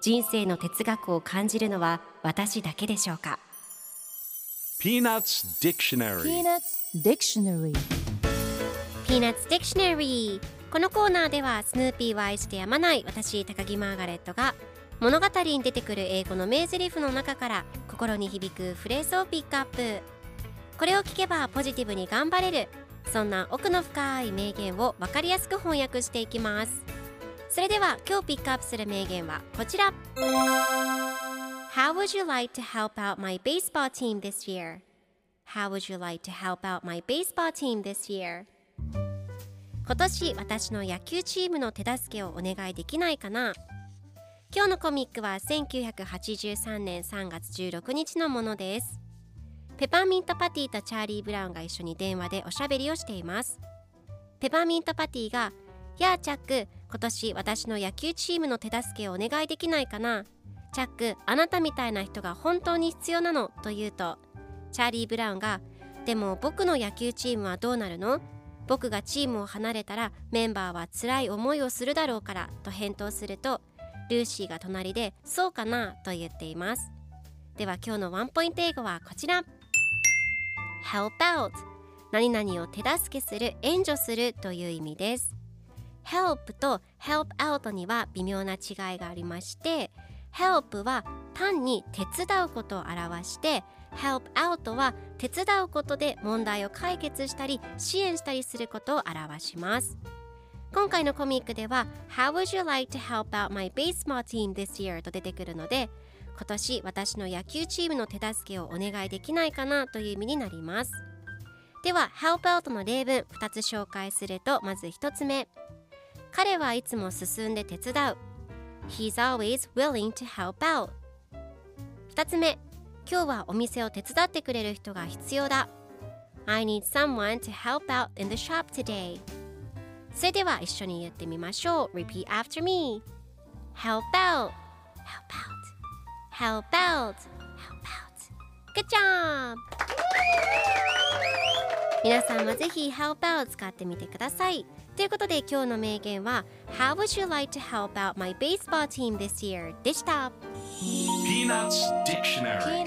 人生の哲学を感じるのは私だけでしょうか？Peanuts Dictionary. Peanuts Dictionary. Peanuts Dictionary このコーナーではスヌーピーを愛してやまない私高木マーガレットが物語に出てくる英語の名台詞の中から心に響くフレーズをピックアップ。これを聞けばポジティブに頑張れるそんな奥の深い名言を分かりやすく翻訳していきますそれでは今日ピックアップする名言はこちら How would you like to help out my baseball team this year? How would you like to help out my baseball team this year? 今年私の野球チームの手助けをお願いできないかな？今日のコミックは1983年3月16日のものですペパーミントパティとチャーリー・ブラウンが一緒に電話でおしゃべりをしていますペパーミントパティが「やあチャック今年私の野球チームの手助けをお願いできないかな。チャックあなたみたいな人が本当に必要なの」と言うとチャーリー・ブラウンが「でも僕の野球チームはどうなるの？僕がチームを離れたらメンバーは辛い思いをするだろうからと返答するとルーシーが隣でそうかな？と言っています。では今日のワンポイント英語はこちら。Help out 何々を手助けする援助するという意味です。Help と help out には微妙な違いがありまして help は単に手伝うことを表して help out は手伝うことで問題を解決したり支援したりすることを表します。今回のコミックでは How would you like to help out my baseball team this year? と出てくるので今年私の野球チームの手助けをお願いできないかなという意味になります。では help out の例文2つ紹介するとまず1つ目。彼はいつも進んで手伝う He's always willing to help out 2つ目今日はお店を手伝ってくれる人が必要だ I need someone to help out in the shop today それでは一緒に言ってみましょう Repeat after me Help out Help out Help out Help out Good job! 皆さんもぜひ Help out 使ってみてくださいということで今日の名言は How would you like to help out my baseball team this year? でした Peanuts Dictionary